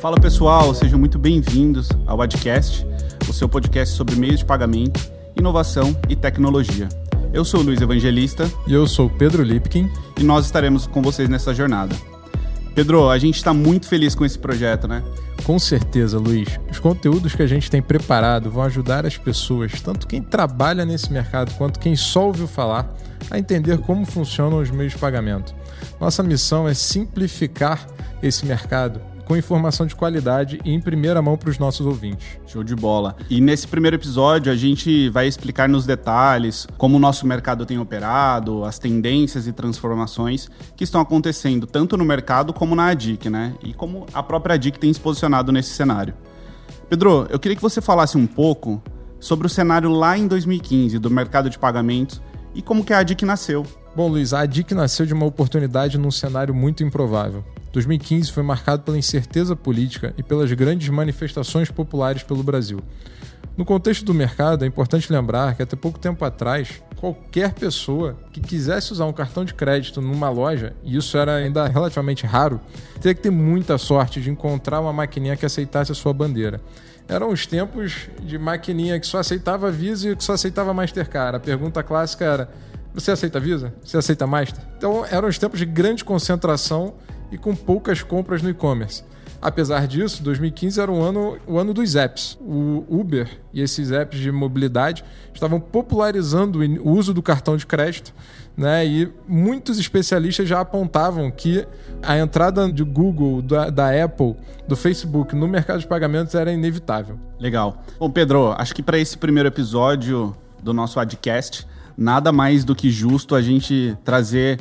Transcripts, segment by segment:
Fala pessoal, sejam muito bem-vindos ao Adcast, o seu podcast sobre meios de pagamento, inovação e tecnologia. Eu sou o Luiz Evangelista. E eu sou o Pedro Lipkin. E nós estaremos com vocês nessa jornada. Pedro, a gente está muito feliz com esse projeto, né? Com certeza, Luiz. Os conteúdos que a gente tem preparado vão ajudar as pessoas, tanto quem trabalha nesse mercado quanto quem só ouviu falar, a entender como funcionam os meios de pagamento. Nossa missão é simplificar esse mercado com informação de qualidade e em primeira mão para os nossos ouvintes. Show de bola. E nesse primeiro episódio a gente vai explicar nos detalhes como o nosso mercado tem operado, as tendências e transformações que estão acontecendo tanto no mercado como na ADIC, né? E como a própria ADIC tem se posicionado nesse cenário. Pedro, eu queria que você falasse um pouco sobre o cenário lá em 2015 do mercado de pagamentos e como que a ADIC nasceu. Bom, Luiz, a ADIC nasceu de uma oportunidade num cenário muito improvável. 2015 foi marcado pela incerteza política e pelas grandes manifestações populares pelo Brasil. No contexto do mercado, é importante lembrar que até pouco tempo atrás, qualquer pessoa que quisesse usar um cartão de crédito numa loja, e isso era ainda relativamente raro, teria que ter muita sorte de encontrar uma maquininha que aceitasse a sua bandeira. Eram os tempos de maquininha que só aceitava Visa e que só aceitava Mastercard. A pergunta clássica era: você aceita Visa? Você aceita Master? Então eram os tempos de grande concentração e com poucas compras no e-commerce. Apesar disso, 2015 era o ano, o ano dos apps. O Uber e esses apps de mobilidade estavam popularizando o uso do cartão de crédito, né? E muitos especialistas já apontavam que a entrada de Google, da, da Apple, do Facebook no mercado de pagamentos era inevitável. Legal. Bom, Pedro, acho que para esse primeiro episódio do nosso Adcast, nada mais do que justo a gente trazer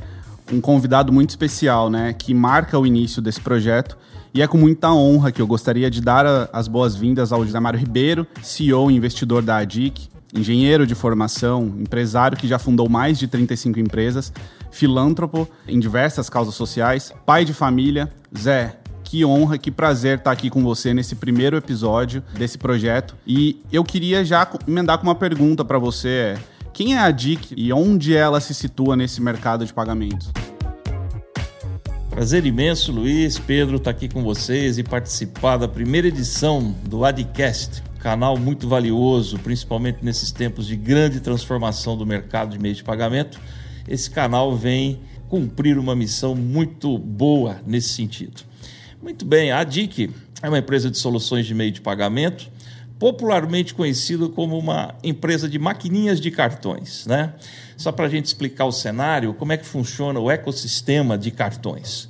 um convidado muito especial, né, que marca o início desse projeto. E é com muita honra que eu gostaria de dar as boas-vindas ao José Mário Ribeiro, CEO e investidor da ADIC, engenheiro de formação, empresário que já fundou mais de 35 empresas, filântropo em diversas causas sociais, pai de família. Zé, que honra, que prazer estar aqui com você nesse primeiro episódio desse projeto. E eu queria já emendar com uma pergunta para você. Quem é a DIC e onde ela se situa nesse mercado de pagamentos? Prazer imenso, Luiz, Pedro, estar tá aqui com vocês e participar da primeira edição do Adcast, canal muito valioso, principalmente nesses tempos de grande transformação do mercado de meio de pagamento. Esse canal vem cumprir uma missão muito boa nesse sentido. Muito bem, a DIC é uma empresa de soluções de meio de pagamento popularmente conhecido como uma empresa de maquininhas de cartões. Né? Só para a gente explicar o cenário, como é que funciona o ecossistema de cartões.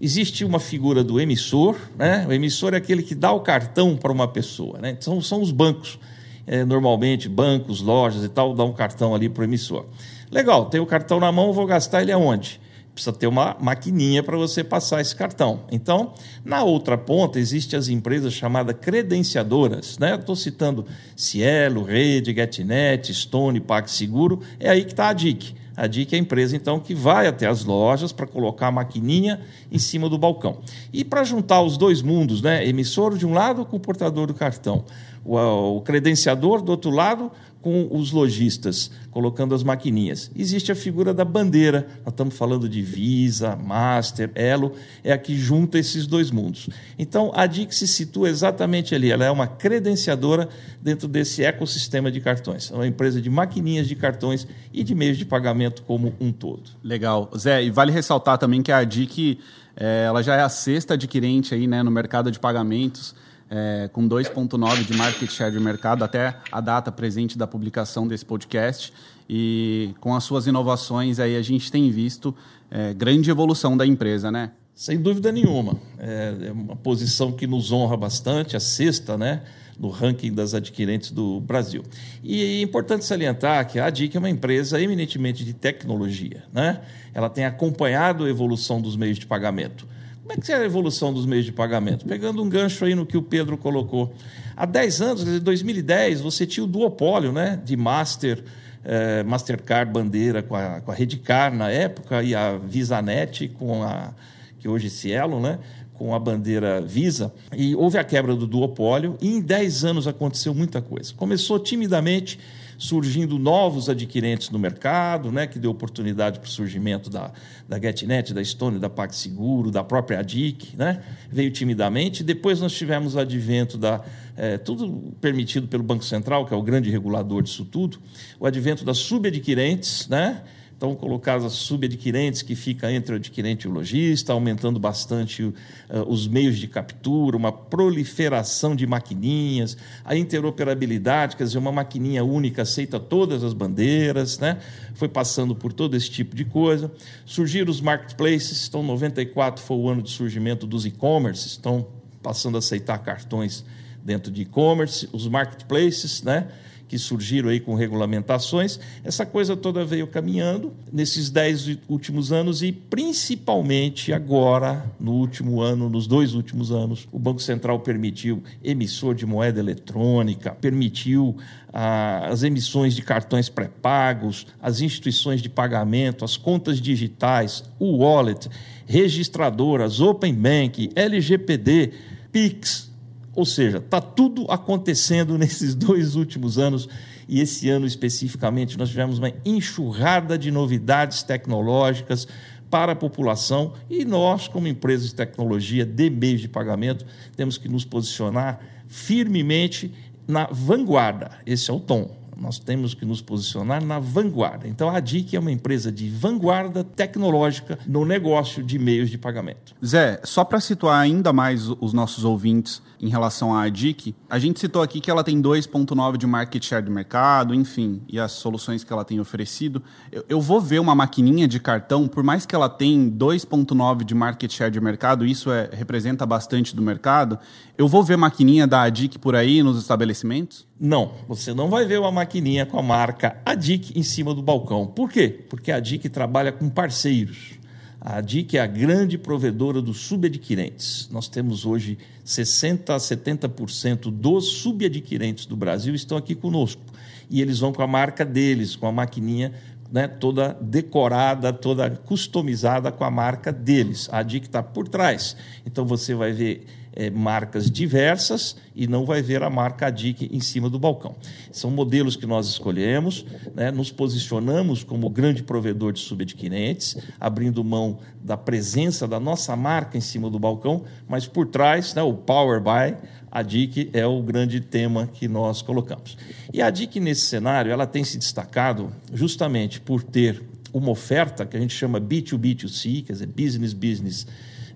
Existe uma figura do emissor, né? o emissor é aquele que dá o cartão para uma pessoa. Né? Então, são os bancos, é, normalmente bancos, lojas e tal, dão um cartão ali para o emissor. Legal, tem o cartão na mão, vou gastar ele aonde? Precisa ter uma maquininha para você passar esse cartão. Então, na outra ponta, existem as empresas chamadas credenciadoras. Né? Estou citando Cielo, Rede, GetNet, Stone, PagSeguro. É aí que está a DIC. A DIC é a empresa, então, que vai até as lojas para colocar a maquininha em cima do balcão. E para juntar os dois mundos, né? emissor de um lado com o portador do cartão, o, o credenciador do outro lado com os lojistas, colocando as maquininhas. Existe a figura da bandeira, nós estamos falando de Visa, Master, Elo, é a que junta esses dois mundos. Então, a DIC se situa exatamente ali, ela é uma credenciadora dentro desse ecossistema de cartões. É uma empresa de maquininhas de cartões e de meios de pagamento como um todo. Legal. Zé, e vale ressaltar também que a DIC é, ela já é a sexta adquirente aí, né, no mercado de pagamentos, é, com 2,9% de market share de mercado até a data presente da publicação desse podcast. E com as suas inovações aí a gente tem visto é, grande evolução da empresa, né? Sem dúvida nenhuma. É, é uma posição que nos honra bastante, a sexta, né? no ranking das adquirentes do Brasil. E é importante salientar que a ADIC é uma empresa eminentemente de tecnologia. Né? Ela tem acompanhado a evolução dos meios de pagamento. Como é que é a evolução dos meios de pagamento? Pegando um gancho aí no que o Pedro colocou. Há 10 anos, em 2010, você tinha o duopólio né, de Master, eh, Mastercard Bandeira com a, com a Redcar na época e a VisaNet com a que hoje é Cielo, né? com a bandeira Visa, e houve a quebra do duopólio, e em 10 anos aconteceu muita coisa. Começou timidamente, surgindo novos adquirentes no mercado, né, que deu oportunidade para o surgimento da, da GetNet, da Stone, da PagSeguro, da própria ADIC, né, veio timidamente. Depois nós tivemos o advento da. É, tudo permitido pelo Banco Central, que é o grande regulador disso tudo, o advento das subadquirentes, né? Então, colocar as subadquirentes que fica entre o adquirente e o lojista, aumentando bastante uh, os meios de captura, uma proliferação de maquininhas, a interoperabilidade, quer dizer, uma maquininha única aceita todas as bandeiras, né? foi passando por todo esse tipo de coisa. Surgiram os marketplaces, então 94 foi o ano de surgimento dos e-commerce, estão passando a aceitar cartões dentro de e-commerce, os marketplaces, né? Que surgiram aí com regulamentações, essa coisa toda veio caminhando nesses dez últimos anos e principalmente agora, no último ano, nos dois últimos anos, o Banco Central permitiu emissor de moeda eletrônica, permitiu ah, as emissões de cartões pré-pagos, as instituições de pagamento, as contas digitais, o wallet, registradoras, Open Bank, LGPD, Pix, ou seja, está tudo acontecendo nesses dois últimos anos e esse ano especificamente nós tivemos uma enxurrada de novidades tecnológicas para a população e nós, como empresa de tecnologia de meios de pagamento, temos que nos posicionar firmemente na vanguarda. Esse é o tom nós temos que nos posicionar na vanguarda. Então, a DIC é uma empresa de vanguarda tecnológica no negócio de meios de pagamento. Zé, só para situar ainda mais os nossos ouvintes em relação à DIC, a gente citou aqui que ela tem 2,9% de market share do mercado, enfim, e as soluções que ela tem oferecido. Eu, eu vou ver uma maquininha de cartão, por mais que ela tenha 2,9% de market share de mercado, isso é, representa bastante do mercado, eu vou ver maquininha da ADIC por aí nos estabelecimentos? Não, você não vai ver uma maquininha com a marca ADIC em cima do balcão. Por quê? Porque a ADIC trabalha com parceiros. A ADIC é a grande provedora dos subadquirentes. Nós temos hoje 60% a 70% dos subadquirentes do Brasil estão aqui conosco. E eles vão com a marca deles, com a maquininha né, toda decorada, toda customizada com a marca deles. A ADIC está por trás. Então você vai ver é, marcas diversas e não vai ver a marca ADIC em cima do balcão. São modelos que nós escolhemos, né, nos posicionamos como grande provedor de subadquirentes, abrindo mão da presença da nossa marca em cima do balcão, mas por trás, né, o Power Buy, a DIC é o grande tema que nós colocamos. E a DIC, nesse cenário, ela tem se destacado justamente por ter uma oferta que a gente chama B2B2C, quer dizer, business business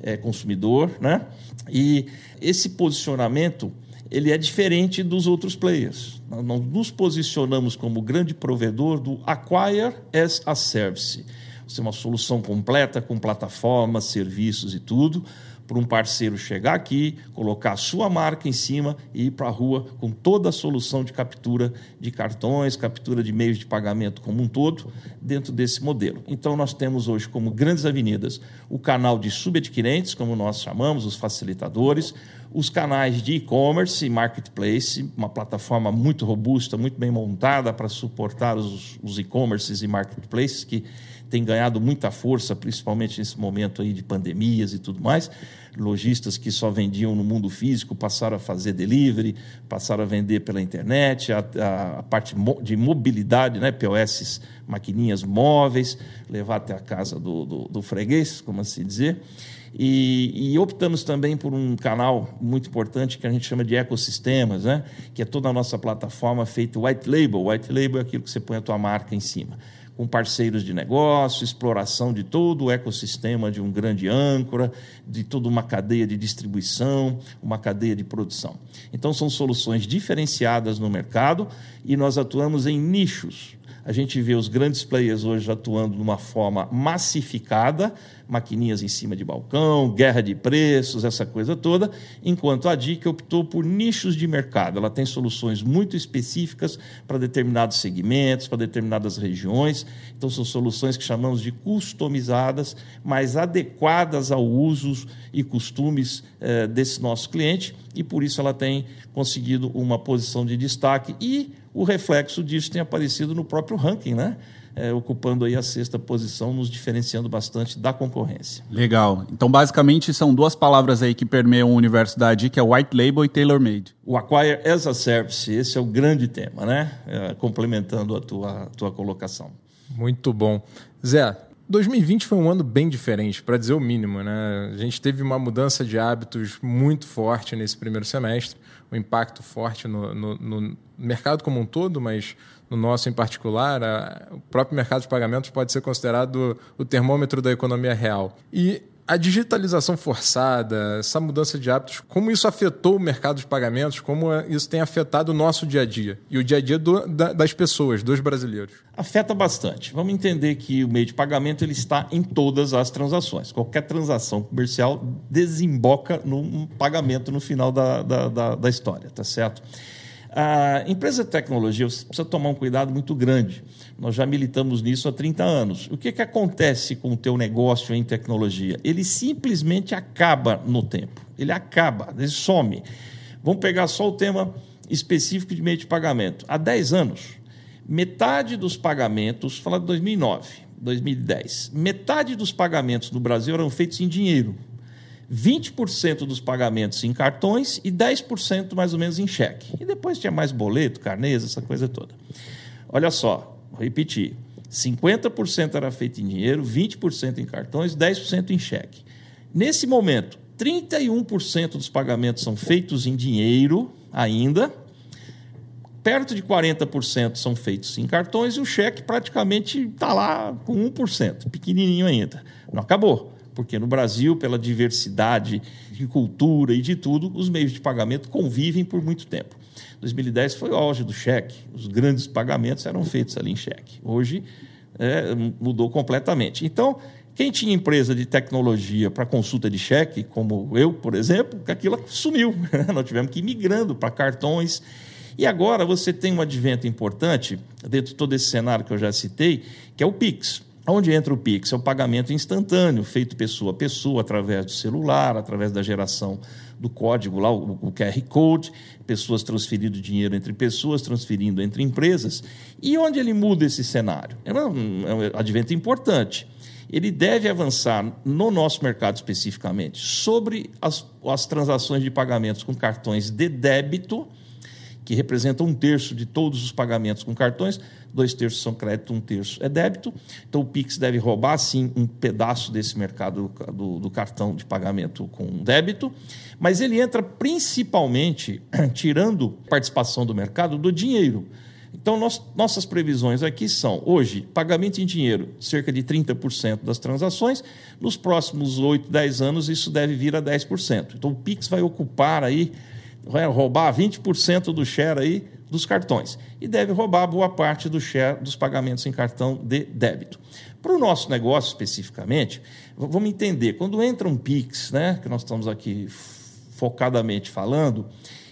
é, consumidor, né? E esse posicionamento ele é diferente dos outros players. Nós nos posicionamos como grande provedor do Acquire as a Service. Isso é uma solução completa com plataformas, serviços e tudo, para um parceiro chegar aqui, colocar a sua marca em cima e ir para a rua com toda a solução de captura de cartões, captura de meios de pagamento como um todo, dentro desse modelo. Então, nós temos hoje como grandes avenidas o canal de subadquirentes, como nós chamamos, os facilitadores, os canais de e-commerce e marketplace, uma plataforma muito robusta, muito bem montada para suportar os, os e-commerces e marketplaces que tem ganhado muita força, principalmente nesse momento aí de pandemias e tudo mais. Lojistas que só vendiam no mundo físico passaram a fazer delivery, passaram a vender pela internet, a, a, a parte de mobilidade, né, POS, maquininhas móveis, levar até a casa do, do, do freguês, como assim dizer. E, e, optamos também por um canal muito importante que a gente chama de ecossistemas, né? que é toda a nossa plataforma feita white label. White label é aquilo que você põe a tua marca em cima com parceiros de negócio, exploração de todo o ecossistema de um grande âncora, de toda uma cadeia de distribuição, uma cadeia de produção. Então, são soluções diferenciadas no mercado e nós atuamos em nichos. A gente vê os grandes players hoje atuando de uma forma massificada, maquininhas em cima de balcão, guerra de preços, essa coisa toda, enquanto a DIC optou por nichos de mercado. Ela tem soluções muito específicas para determinados segmentos, para determinadas regiões. Então, são soluções que chamamos de customizadas, mas adequadas ao uso e costumes eh, desse nosso cliente, e por isso ela tem conseguido uma posição de destaque e o reflexo disso tem aparecido no próprio ranking, né? é, ocupando aí a sexta posição, nos diferenciando bastante da concorrência. Legal. Então, basicamente, são duas palavras aí que permeiam o universo da ADI, que é white label e tailor-made. O Acquire as a Service, esse é o grande tema, né? É, complementando a tua, a tua colocação. Muito bom. Zé, 2020 foi um ano bem diferente, para dizer o mínimo. Né? A gente teve uma mudança de hábitos muito forte nesse primeiro semestre, um impacto forte no, no, no mercado como um todo, mas no nosso em particular, a, o próprio mercado de pagamentos pode ser considerado o termômetro da economia real. E a digitalização forçada, essa mudança de hábitos, como isso afetou o mercado de pagamentos, como isso tem afetado o nosso dia a dia e o dia a dia do, da, das pessoas, dos brasileiros? Afeta bastante. Vamos entender que o meio de pagamento ele está em todas as transações. Qualquer transação comercial desemboca num pagamento no final da, da, da, da história, tá certo? A empresa de tecnologia precisa tomar um cuidado muito grande. Nós já militamos nisso há 30 anos. O que, que acontece com o teu negócio em tecnologia? Ele simplesmente acaba no tempo. Ele acaba, ele some. Vamos pegar só o tema específico de meio de pagamento. Há 10 anos, metade dos pagamentos, falar de 2009, 2010, metade dos pagamentos no Brasil eram feitos em dinheiro. 20% dos pagamentos em cartões e 10% mais ou menos em cheque. E depois tinha mais boleto, carnês, essa coisa toda. Olha só, vou repetir. 50% era feito em dinheiro, 20% em cartões, 10% em cheque. Nesse momento, 31% dos pagamentos são feitos em dinheiro ainda, perto de 40% são feitos em cartões e o cheque praticamente está lá com 1%, pequenininho ainda. Não acabou porque no Brasil, pela diversidade de cultura e de tudo, os meios de pagamento convivem por muito tempo. 2010 foi o auge do cheque, os grandes pagamentos eram feitos ali em cheque. Hoje é, mudou completamente. Então, quem tinha empresa de tecnologia para consulta de cheque, como eu, por exemplo, aquilo sumiu. Nós tivemos que ir migrando para cartões. E agora você tem um advento importante, dentro de todo esse cenário que eu já citei, que é o Pix. Onde entra o Pix? É o pagamento instantâneo, feito pessoa a pessoa, através do celular, através da geração do código lá, o, QR Code, pessoas transferindo dinheiro entre pessoas, transferindo entre empresas. E onde ele muda esse cenário? É um, é um advento importante. Ele deve avançar no nosso mercado especificamente sobre as, as transações de pagamentos com cartões de débito que representa um terço de todos os pagamentos com cartões, dois terços são crédito, um terço é débito. Então o Pix deve roubar, sim, um pedaço desse mercado do, do cartão de pagamento com débito, mas ele entra principalmente tirando participação do mercado do dinheiro. Então, nós, nossas previsões aqui são, hoje, pagamento em dinheiro, cerca de 30% das transações. Nos próximos 8, 10 anos, isso deve vir a 10%. Então, o Pix vai ocupar aí vai roubar 20% do share aí dos cartões. E deve roubar boa parte do share dos pagamentos em cartão de débito. Para o nosso negócio especificamente, vamos entender, quando entra um Pix, né, que nós estamos aqui focadamente falando,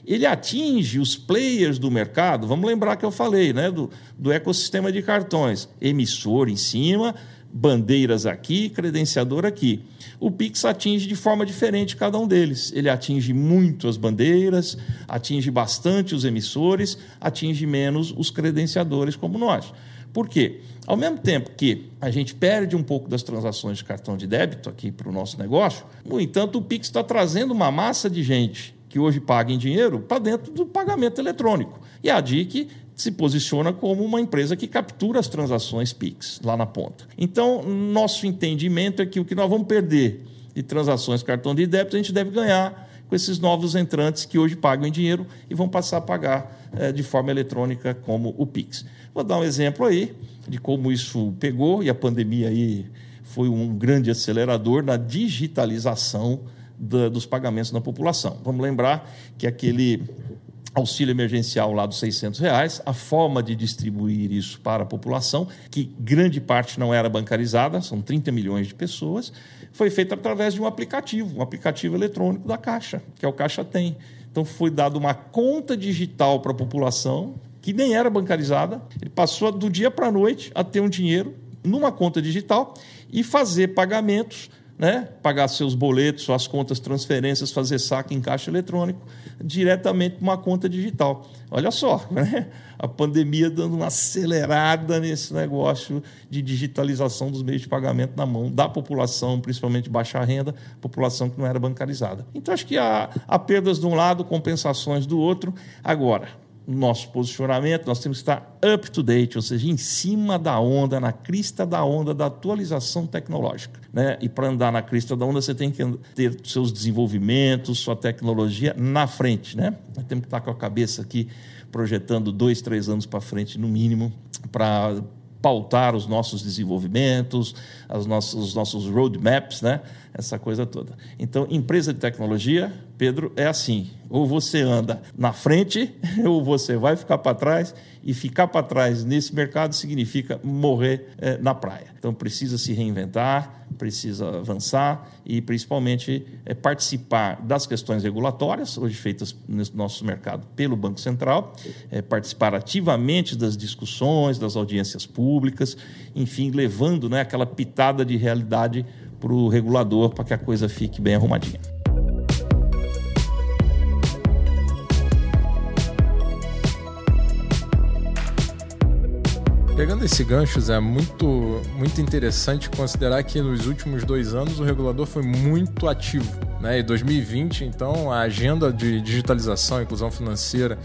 ele atinge os players do mercado, vamos lembrar que eu falei, né, do, do ecossistema de cartões, emissor em cima, bandeiras aqui, credenciador aqui. O Pix atinge de forma diferente cada um deles. Ele atinge muito as bandeiras, atinge bastante os emissores, atinge menos os credenciadores como nós. Por quê? Ao mesmo tempo que a gente perde um pouco das transações de cartão de débito aqui para o nosso negócio, no entanto, o Pix está trazendo uma massa de gente que hoje paga em dinheiro para dentro do pagamento eletrônico. E a DIC se posiciona como uma empresa que captura as transações PIX lá na ponta. Então, nosso entendimento é que o que nós vamos perder de transações cartão de débito, a gente deve ganhar com esses novos entrantes que hoje pagam em dinheiro e vão passar a pagar é, de forma eletrônica como o Pix. Vou dar um exemplo aí de como isso pegou e a pandemia aí foi um grande acelerador na digitalização da, dos pagamentos na população. Vamos lembrar que aquele auxílio emergencial lá dos 600 reais, a forma de distribuir isso para a população, que grande parte não era bancarizada, são 30 milhões de pessoas, foi feita através de um aplicativo, um aplicativo eletrônico da Caixa, que é o Caixa Tem. Então foi dado uma conta digital para a população, que nem era bancarizada, ele passou do dia para a noite a ter um dinheiro numa conta digital e fazer pagamentos né? pagar seus boletos, suas contas, transferências, fazer saque em caixa eletrônico diretamente para uma conta digital. Olha só, né? a pandemia dando uma acelerada nesse negócio de digitalização dos meios de pagamento na mão da população, principalmente baixa renda, população que não era bancarizada. Então, acho que há, há perdas de um lado, compensações do outro. Agora, nosso posicionamento, nós temos que estar up to date, ou seja, em cima da onda, na crista da onda da atualização tecnológica. Né? E para andar na crista da onda, você tem que ter seus desenvolvimentos, sua tecnologia na frente. Né? Nós temos que estar com a cabeça aqui projetando dois, três anos para frente, no mínimo, para pautar os nossos desenvolvimentos, os nossos, os nossos roadmaps, né? Essa coisa toda. Então, empresa de tecnologia, Pedro, é assim: ou você anda na frente, ou você vai ficar para trás, e ficar para trás nesse mercado significa morrer é, na praia. Então, precisa se reinventar, precisa avançar e, principalmente, é, participar das questões regulatórias, hoje feitas no nosso mercado pelo Banco Central, é, participar ativamente das discussões, das audiências públicas, enfim, levando né, aquela pitada de realidade para o regulador para que a coisa fique bem arrumadinha. Pegando esse gancho, Zé, muito, muito interessante considerar que nos últimos dois anos o regulador foi muito ativo. Né? Em 2020, então, a agenda de digitalização, inclusão financeira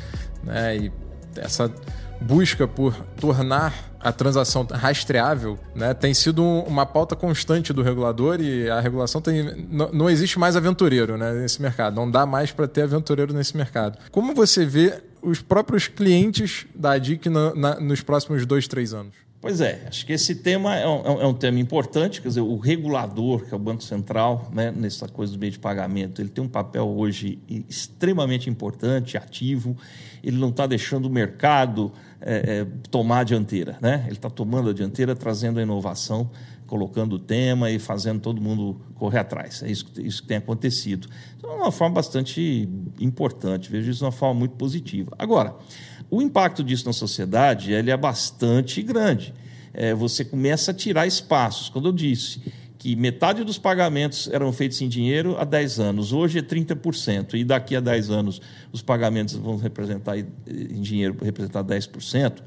né? e essa busca por tornar a transação rastreável né, tem sido uma pauta constante do regulador e a regulação tem. Não, não existe mais aventureiro né, nesse mercado, não dá mais para ter aventureiro nesse mercado. Como você vê os próprios clientes da ADIC na, na, nos próximos dois, três anos? Pois é, acho que esse tema é um, é um, tema importante, quer dizer, o regulador, que é o Banco Central, né, nessa coisa do meio de pagamento, ele tem um papel hoje extremamente importante, ativo, ele não está deixando o mercado é, é, tomar a dianteira, né? ele está tomando a dianteira, trazendo a inovação, colocando o tema e fazendo todo mundo correr atrás. É isso, isso que tem acontecido. Então, é uma forma bastante importante, vejo isso de uma forma muito positiva. Agora, o impacto disso na sociedade ele é bastante grande. É, você começa a tirar espaços. Quando eu disse que metade dos pagamentos eram feitos em dinheiro há 10 anos, hoje é 30%, e daqui a 10 anos os pagamentos vão representar em dinheiro representar 10%.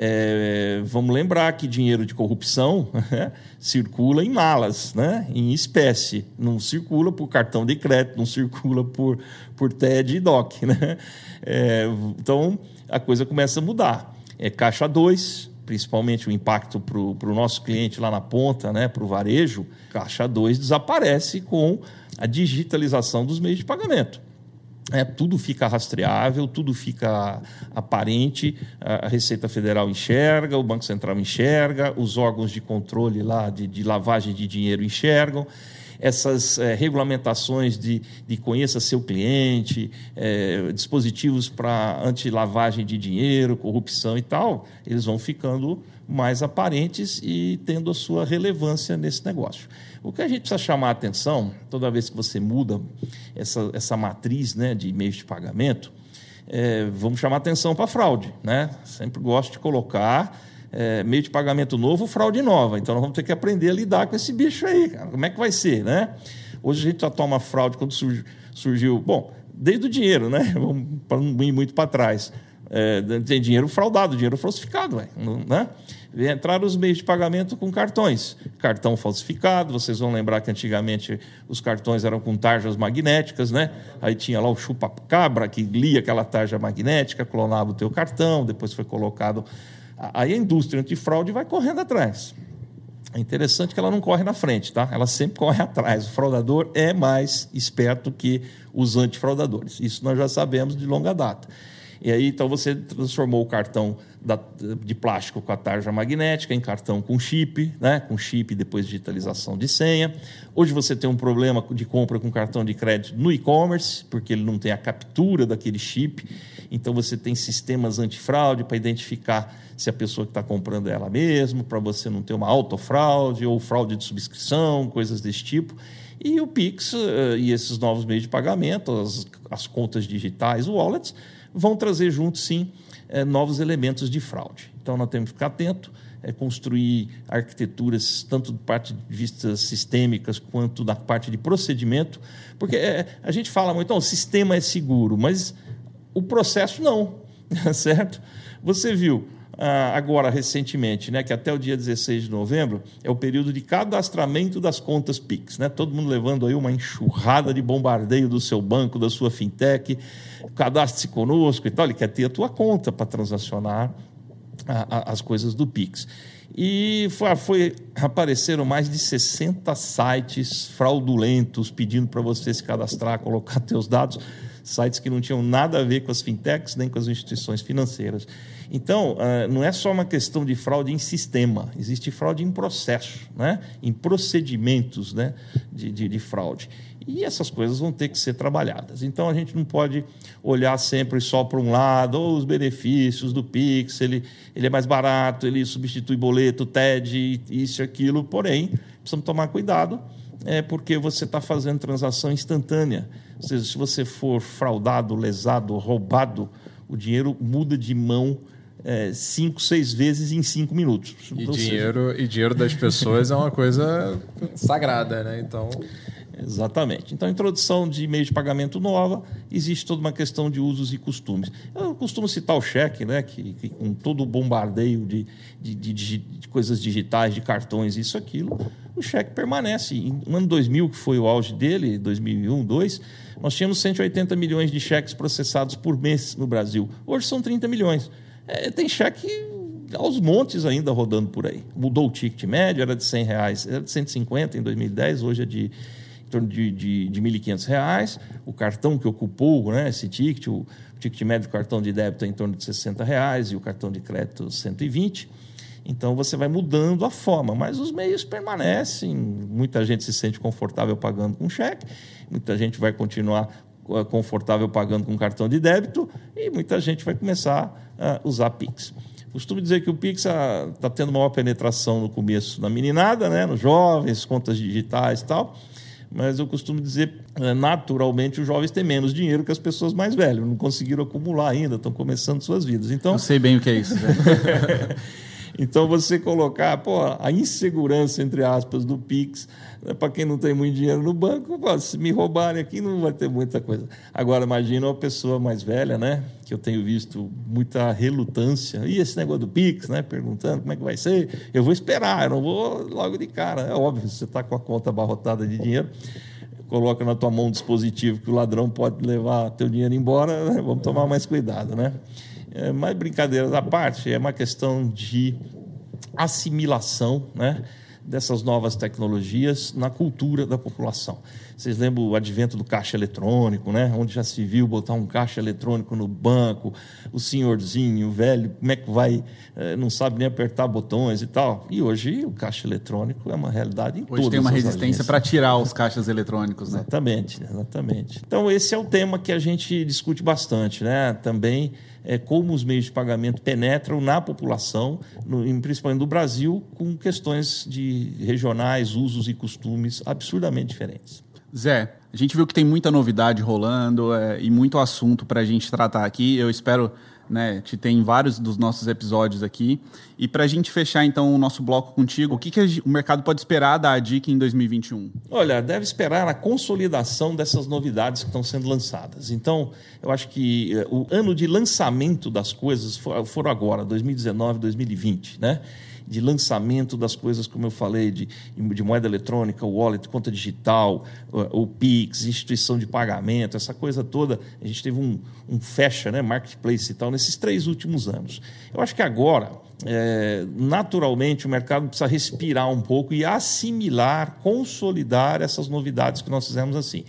É, vamos lembrar que dinheiro de corrupção né, circula em malas, né, em espécie, não circula por cartão de crédito, não circula por, por TED e DOC. Né? É, então, a coisa começa a mudar. É caixa 2, principalmente o impacto para o nosso cliente lá na ponta, né, para o varejo, caixa 2 desaparece com a digitalização dos meios de pagamento. É, tudo fica rastreável, tudo fica aparente, a Receita Federal enxerga, o Banco Central enxerga, os órgãos de controle lá de, de lavagem de dinheiro enxergam essas é, regulamentações de, de conheça seu cliente, é, dispositivos para anti-lavagem de dinheiro, corrupção e tal, eles vão ficando mais aparentes e tendo a sua relevância nesse negócio. O que a gente precisa chamar a atenção, toda vez que você muda essa, essa matriz né, de meios de pagamento, é, vamos chamar atenção para a fraude. Né? Sempre gosto de colocar é, meio de pagamento novo, fraude nova. Então nós vamos ter que aprender a lidar com esse bicho aí, cara. Como é que vai ser, né? Hoje a gente já toma fraude quando surgiu. Bom, desde o dinheiro, né? Vamos para não ir muito para trás. É, tem dinheiro fraudado, dinheiro falsificado, véio, né? Entraram os meios de pagamento com cartões. Cartão falsificado, vocês vão lembrar que antigamente os cartões eram com tarjas magnéticas, né? Aí tinha lá o chupa-cabra que lia aquela tarja magnética, clonava o teu cartão, depois foi colocado Aí a indústria antifraude vai correndo atrás. É interessante que ela não corre na frente, tá? Ela sempre corre atrás. O fraudador é mais esperto que os antifraudadores. Isso nós já sabemos de longa data. E aí, então, você transformou o cartão da, de plástico com a tarja magnética em cartão com chip, né? com chip depois digitalização de senha. Hoje você tem um problema de compra com cartão de crédito no e-commerce, porque ele não tem a captura daquele chip. Então, você tem sistemas antifraude para identificar se a pessoa que está comprando é ela mesma, para você não ter uma autofraude ou fraude de subscrição, coisas desse tipo. E o Pix uh, e esses novos meios de pagamento, as, as contas digitais, wallets, vão trazer junto, sim, uh, novos elementos de fraude. Então, nós temos que ficar atento. é, construir arquiteturas tanto do parte de vistas sistêmicas quanto da parte de procedimento, porque é, a gente fala muito, então, o sistema é seguro, mas o processo não, certo? Você viu ah, agora recentemente, né, que até o dia 16 de novembro é o período de cadastramento das contas Pix, né? Todo mundo levando aí uma enxurrada de bombardeio do seu banco, da sua fintech, cadastre-se conosco e tal, ele quer ter a tua conta para transacionar a, a, as coisas do Pix. E foi, foi, apareceram mais de 60 sites fraudulentos pedindo para você se cadastrar, colocar teus dados, sites que não tinham nada a ver com as fintechs nem com as instituições financeiras. Então, uh, não é só uma questão de fraude em sistema, existe fraude em processo, né? em procedimentos né? de, de, de fraude. E essas coisas vão ter que ser trabalhadas. Então a gente não pode olhar sempre só para um lado, ou os benefícios do Pix, ele, ele é mais barato, ele substitui boleto, TED, isso e aquilo. Porém, precisamos tomar cuidado, é porque você está fazendo transação instantânea. Ou seja, se você for fraudado, lesado, roubado, o dinheiro muda de mão é, cinco, seis vezes em cinco minutos. E dinheiro, seja... e dinheiro das pessoas é uma coisa sagrada, né? Então. Exatamente. Então, a introdução de meio de pagamento nova, existe toda uma questão de usos e costumes. Eu costumo citar o cheque, né, que, que com todo o bombardeio de, de, de, de, coisas digitais, de cartões, isso, aquilo, o cheque permanece. No ano 2000, que foi o auge dele, 2001, 2002, nós tínhamos 180 milhões de cheques processados por mês no Brasil. Hoje são 30 milhões. É, tem cheque aos montes ainda rodando por aí. Mudou o ticket médio, era de 100 reais, era de 150 em 2010, hoje é de em torno de, de, de 1.500 reais. O cartão que ocupou né, esse ticket, o, ticket médio do cartão de débito é em torno de 60 reais e o cartão de crédito 120. Então você vai mudando a forma, mas os meios permanecem. Muita gente se sente confortável pagando com cheque, muita gente vai continuar eh, confortável pagando com cartão de débito e muita gente vai começar a usar Pix. Costumo dizer que o Pix está ah, tendo maior penetração no começo na meninada, né, nos jovens, contas digitais e tal. Mas eu costumo dizer, eh, naturalmente, os jovens têm menos dinheiro que as pessoas mais velhas, não conseguiram acumular ainda, estão começando suas vidas. Então, eu sei bem o que é isso. Então, você colocar pô, a insegurança, entre aspas, do Pix, né, para quem não tem muito dinheiro no banco, pô, se me roubarem aqui, não vai ter muita coisa. Agora, imagina uma pessoa mais velha, né? Que eu tenho visto muita relutância. E esse negócio do Pix, né? Perguntando como é que vai ser. Eu vou esperar, eu não vou logo de cara. É óbvio, você está com a conta abarrotada de dinheiro coloca na tua mão um dispositivo que o ladrão pode levar teu dinheiro embora, né? vamos tomar mais cuidado, né? É, mas brincadeiras à parte, é uma questão de assimilação né, dessas novas tecnologias na cultura da população. Vocês lembram o advento do caixa eletrônico, né? Onde já se viu botar um caixa eletrônico no banco, o senhorzinho, o velho, como é que vai, é, não sabe nem apertar botões e tal. E hoje o caixa eletrônico é uma realidade em hoje Hoje tem uma resistência para tirar os caixas eletrônicos, né? Exatamente, exatamente. Então esse é o tema que a gente discute bastante, né? Também é, como os meios de pagamento penetram na população, no, principalmente no Brasil, com questões de regionais, usos e costumes absurdamente diferentes. Zé, a gente viu que tem muita novidade rolando é, e muito assunto para a gente tratar aqui. Eu espero né, te ter em vários dos nossos episódios aqui. E para a gente fechar então o nosso bloco contigo, o que, que o mercado pode esperar da ADIC em 2021? Olha, deve esperar a consolidação dessas novidades que estão sendo lançadas. Então, eu acho que eh, o ano de lançamento das coisas foram agora, 2019, 2020, né? De lançamento das coisas, como eu falei, de, de moeda eletrônica, wallet, conta digital, o, o Pix, instituição de pagamento, essa coisa toda. A gente teve um, um fecha, né, marketplace e tal, nesses três últimos anos. Eu acho que agora, é, naturalmente, o mercado precisa respirar um pouco e assimilar, consolidar essas novidades que nós fizemos assim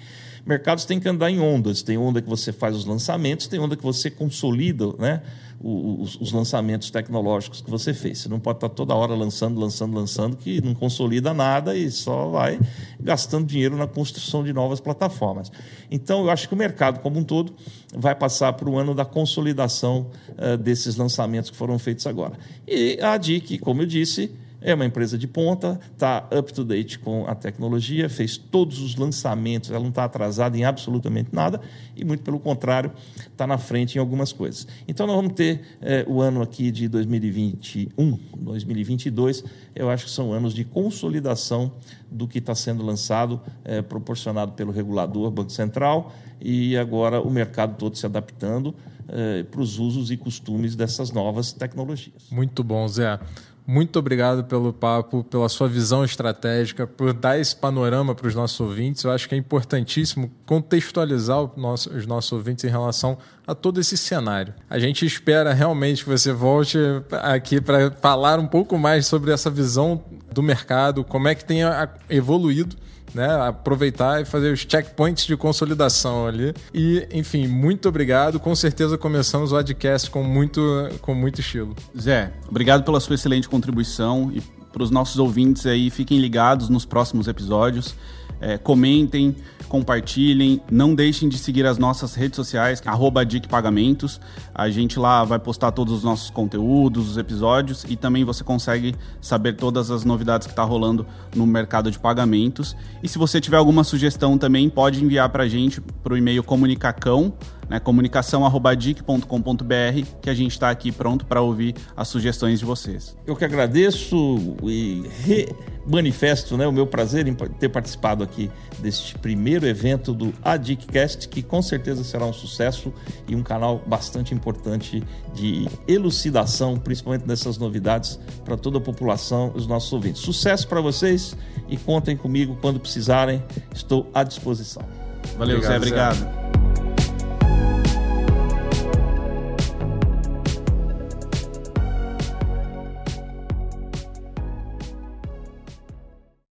mercados têm que andar em ondas. Tem onda que você faz os lançamentos, tem onda que você consolida né, os, os, lançamentos tecnológicos que você fez. Você não pode estar toda hora lançando, lançando, lançando, que não consolida nada e só vai gastando dinheiro na construção de novas plataformas. Então, eu acho que o mercado como um todo vai passar por um ano da consolidação uh, desses lançamentos que foram feitos agora. E a DIC, como eu disse, é uma empresa de ponta, está up to date com a tecnologia, fez todos os lançamentos, ela não está atrasada em absolutamente nada e, muito pelo contrário, está na frente em algumas coisas. Então, nós vamos ter é, o ano aqui de 2021, 2022, eu acho que são anos de consolidação do que está sendo lançado, é, proporcionado pelo regulador, Banco Central, e agora o mercado todo se adaptando é, para os usos e costumes dessas novas tecnologias. Muito bom, Zé. Muito obrigado pelo papo, pela sua visão estratégica, por dar esse panorama para os nossos ouvintes. Eu acho que é importantíssimo contextualizar os nossos ouvintes em relação a todo esse cenário. A gente espera realmente que você volte aqui para falar um pouco mais sobre essa visão do mercado, como é que tem evoluído né, aproveitar e fazer os checkpoints de consolidação ali. E, enfim, muito obrigado. Com certeza começamos o podcast com muito, com muito estilo. Zé, obrigado pela sua excelente contribuição e para os nossos ouvintes aí, fiquem ligados nos próximos episódios. É, comentem, compartilhem, não deixem de seguir as nossas redes sociais, arroba Pagamentos. A gente lá vai postar todos os nossos conteúdos, os episódios e também você consegue saber todas as novidades que está rolando no mercado de pagamentos. E se você tiver alguma sugestão também, pode enviar para a gente para o e-mail comunicacão, né, comunicação.dic.com.br, que a gente está aqui pronto para ouvir as sugestões de vocês. Eu que agradeço e manifesto né, o meu prazer em ter participado aqui deste primeiro evento do ADICcast, que com certeza será um sucesso e um canal bastante importante de elucidação, principalmente dessas novidades para toda a população, os nossos ouvintes. Sucesso para vocês e contem comigo quando precisarem, estou à disposição. Valeu, obrigado, Zé, obrigado. Zé.